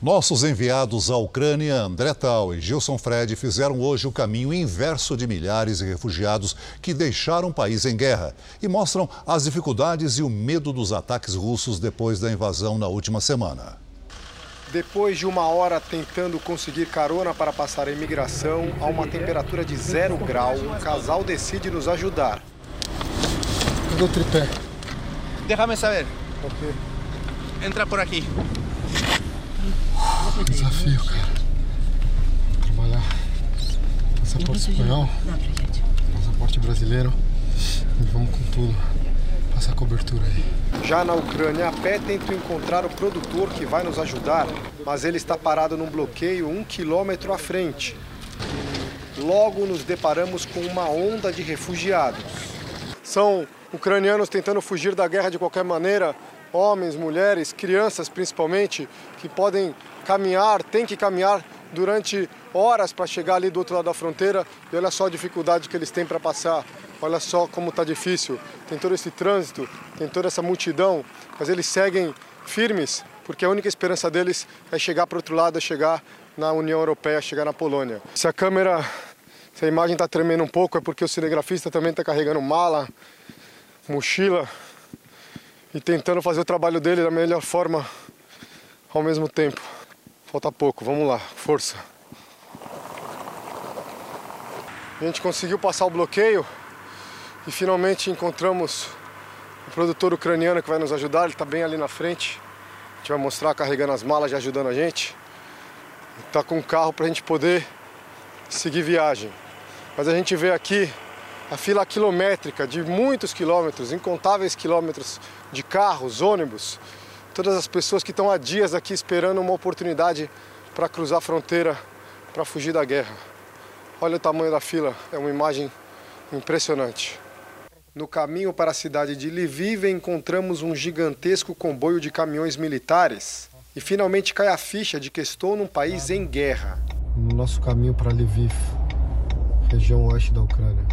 S3: Nossos enviados à Ucrânia, André Tal e Gilson Fred, fizeram hoje o caminho inverso de milhares de refugiados que deixaram o país em guerra e mostram as dificuldades e o medo dos ataques russos depois da invasão na última semana.
S8: Depois de uma hora tentando conseguir carona para passar a imigração, a uma temperatura de zero grau, o casal decide nos ajudar.
S40: Cadê o tripé?
S41: Déjame saber. Entra por aqui.
S40: Desafio, cara. Trabalhar passaporte espanhol, passaporte brasileiro e vamos com tudo. Passa a cobertura aí.
S8: Já na Ucrânia, a pé tenta encontrar o produtor que vai nos ajudar, mas ele está parado num bloqueio um quilômetro à frente. Logo nos deparamos com uma onda de refugiados. São ucranianos tentando fugir da guerra de qualquer maneira, homens, mulheres, crianças principalmente, que podem caminhar, tem que caminhar durante horas para chegar ali do outro lado da fronteira e olha só a dificuldade que eles têm para passar. Olha só como está difícil. Tem todo esse trânsito, tem toda essa multidão, mas eles seguem firmes porque a única esperança deles é chegar para o outro lado, é chegar na União Europeia, chegar na Polônia. Se a câmera, se a imagem está tremendo um pouco, é porque o cinegrafista também está carregando mala, mochila e tentando fazer o trabalho dele da melhor forma ao mesmo tempo. Falta pouco, vamos lá, força. A gente conseguiu passar o bloqueio e finalmente encontramos o produtor ucraniano que vai nos ajudar, ele está bem ali na frente. A gente vai mostrar carregando as malas e ajudando a gente. Está com um carro para a gente poder seguir viagem. Mas a gente vê aqui a fila quilométrica de muitos quilômetros, incontáveis quilômetros de carros, ônibus, todas as pessoas que estão há dias aqui esperando uma oportunidade para cruzar a fronteira, para fugir da guerra. Olha o tamanho da fila, é uma imagem impressionante. No caminho para a cidade de Lviv, encontramos um gigantesco comboio de caminhões militares. E finalmente cai a ficha de que estou num país em guerra.
S40: No nosso caminho para Lviv, região oeste da Ucrânia.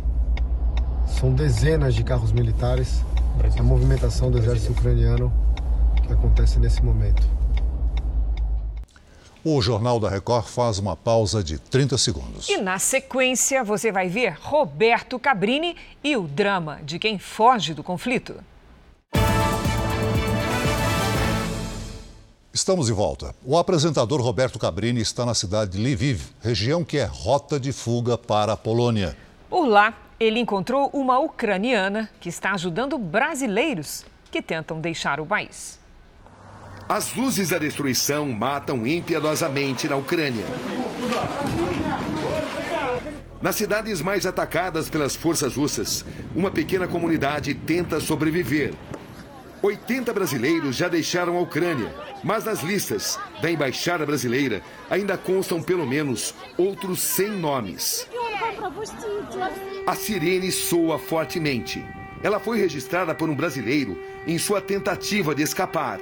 S40: São dezenas de carros militares, a movimentação do exército ucraniano
S42: que acontece nesse momento.
S3: O Jornal da Record faz uma pausa de 30 segundos.
S2: E na sequência você vai ver Roberto Cabrini e o drama de quem foge do conflito.
S3: Estamos de volta. O apresentador Roberto Cabrini está na cidade de Lviv, região que é rota de fuga para a Polônia.
S2: Por lá, ele encontrou uma ucraniana que está ajudando brasileiros que tentam deixar o país.
S4: As luzes da destruição matam impiedosamente na Ucrânia. Nas cidades mais atacadas pelas forças russas, uma pequena comunidade tenta sobreviver 80 brasileiros já deixaram a Ucrânia, mas nas listas da embaixada brasileira ainda constam pelo menos outros 100 nomes. A sirene soa fortemente. Ela foi registrada por um brasileiro em sua tentativa de escapar.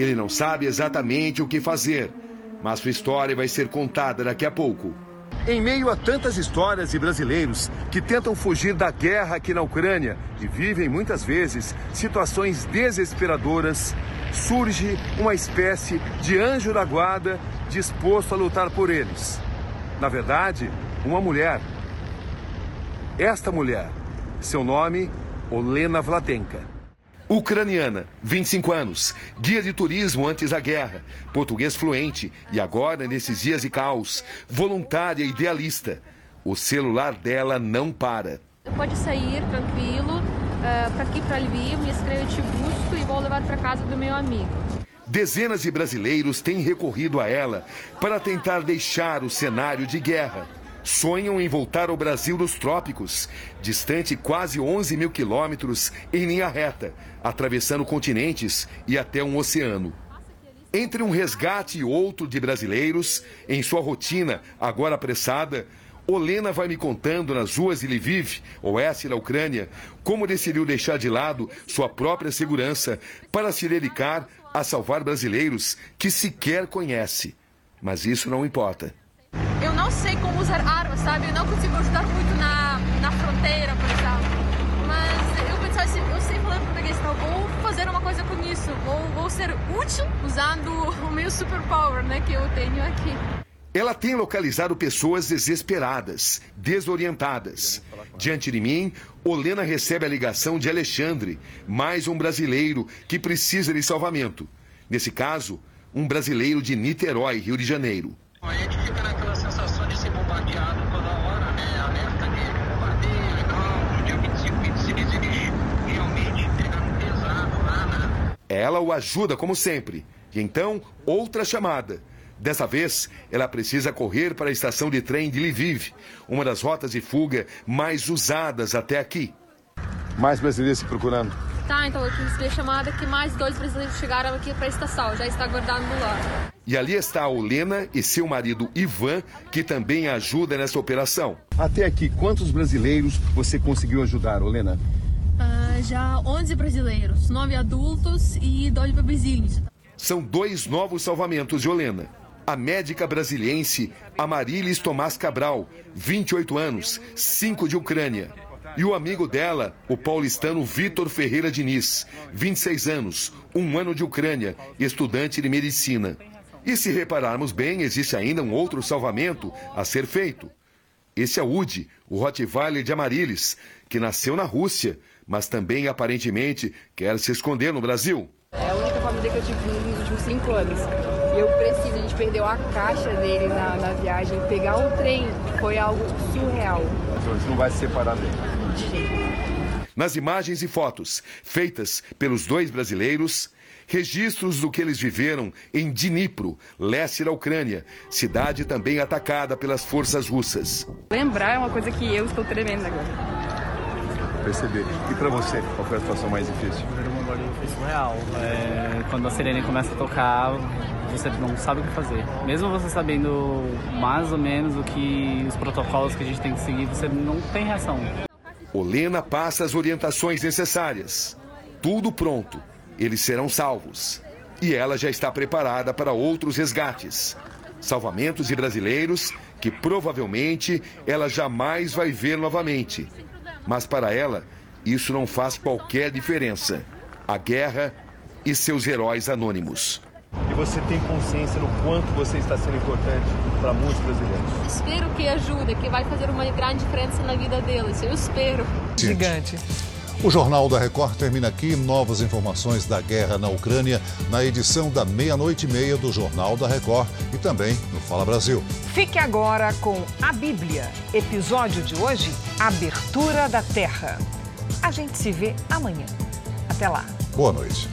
S4: Ele não sabe exatamente o que fazer, mas sua história vai ser contada daqui a pouco. Em meio a tantas histórias de brasileiros que tentam fugir da guerra aqui na Ucrânia e vivem muitas vezes situações desesperadoras, surge uma espécie de anjo da guarda disposto a lutar por eles. Na verdade, uma mulher. Esta mulher, seu nome, Olena Vladenka. Ucraniana, 25 anos, guia de turismo antes da guerra, português fluente e agora, nesses dias de caos, voluntária e idealista. O celular dela não para.
S6: Pode sair tranquilo, uh, para aqui para Lviv, me escreve te busco e vou levar para casa do meu amigo.
S4: Dezenas de brasileiros têm recorrido a ela para tentar deixar o cenário de guerra sonham em voltar ao Brasil dos trópicos, distante quase 11 mil quilômetros em linha reta, atravessando continentes e até um oceano. Entre um resgate e outro de brasileiros, em sua rotina agora apressada, Olena vai me contando nas ruas de Lviv, oeste da Ucrânia, como decidiu deixar de lado sua própria segurança para se dedicar a salvar brasileiros que sequer conhece. Mas isso não importa
S6: não sei como usar arma, sabe? Eu não consigo ajudar muito na, na fronteira, por exemplo. Mas eu pensava assim, eu sei falar português, então vou fazer uma coisa com isso. Vou, vou ser útil usando o meu superpower, né, que eu tenho aqui.
S4: Ela tem localizado pessoas desesperadas, desorientadas. Diante de mim, Olena recebe a ligação de Alexandre, mais um brasileiro que precisa de salvamento. Nesse caso, um brasileiro de Niterói, Rio de Janeiro. A gente fica naquela sensação de ser bombardeado toda hora, né? Alerta de bombardeio e tal. No dia 25, 26 eles realmente pegaram pesado lá, né? Ela o ajuda como sempre. E então, outra chamada. Dessa vez, ela precisa correr para a estação de trem de Lviv, uma das rotas de fuga mais usadas até aqui. Mais brasileiros se procurando.
S6: Tá, então eu recebi a chamada que mais dois brasileiros chegaram aqui para a estação, já está aguardando lá.
S4: E ali está a Olena e seu marido Ivan, que também ajuda nessa operação. Até aqui, quantos brasileiros você conseguiu ajudar, Olena?
S6: Já 11 brasileiros, 9 adultos e dois bebezinhos.
S4: São dois novos salvamentos de Olena. A médica brasiliense Amarilis Tomás Cabral, 28 anos, 5 de Ucrânia. E o amigo dela, o paulistano Vitor Ferreira Diniz, 26 anos, um ano de Ucrânia, estudante de medicina. E se repararmos bem, existe ainda um outro salvamento a ser feito. Esse é Udi, o Rottweiler de Amarilis, que nasceu na Rússia, mas também aparentemente quer se esconder no Brasil.
S6: É a única família que eu tive nos últimos cinco anos. E eu preciso, a gente perdeu a caixa dele na, na viagem. Pegar um trem foi algo surreal.
S4: Então você não vai se separar dele nas imagens e fotos feitas pelos dois brasileiros, registros do que eles viveram em Dnipro, leste da Ucrânia, cidade também atacada pelas forças russas.
S6: Lembrar é uma coisa que eu estou tremendo agora.
S4: Perceber. E para você, qual foi a situação mais difícil?
S43: Foi surreal. É, quando a sirene começa a tocar, você não sabe o que fazer. Mesmo você sabendo mais ou menos o que os protocolos que a gente tem que seguir, você não tem reação.
S4: Olena passa as orientações necessárias. Tudo pronto. Eles serão salvos. E ela já está preparada para outros resgates. Salvamentos de brasileiros que provavelmente ela jamais vai ver novamente. Mas para ela, isso não faz qualquer diferença. A guerra e seus heróis anônimos.
S44: E você tem consciência no quanto você está sendo importante para muitos brasileiros.
S6: Espero que ajude, que vai fazer uma grande diferença na vida deles. Eu espero.
S2: Gigante.
S3: O Jornal da Record termina aqui. Novas informações da guerra na Ucrânia na edição da meia-noite e meia do Jornal da Record e também no Fala Brasil.
S2: Fique agora com a Bíblia. Episódio de hoje: Abertura da Terra. A gente se vê amanhã. Até lá.
S3: Boa noite.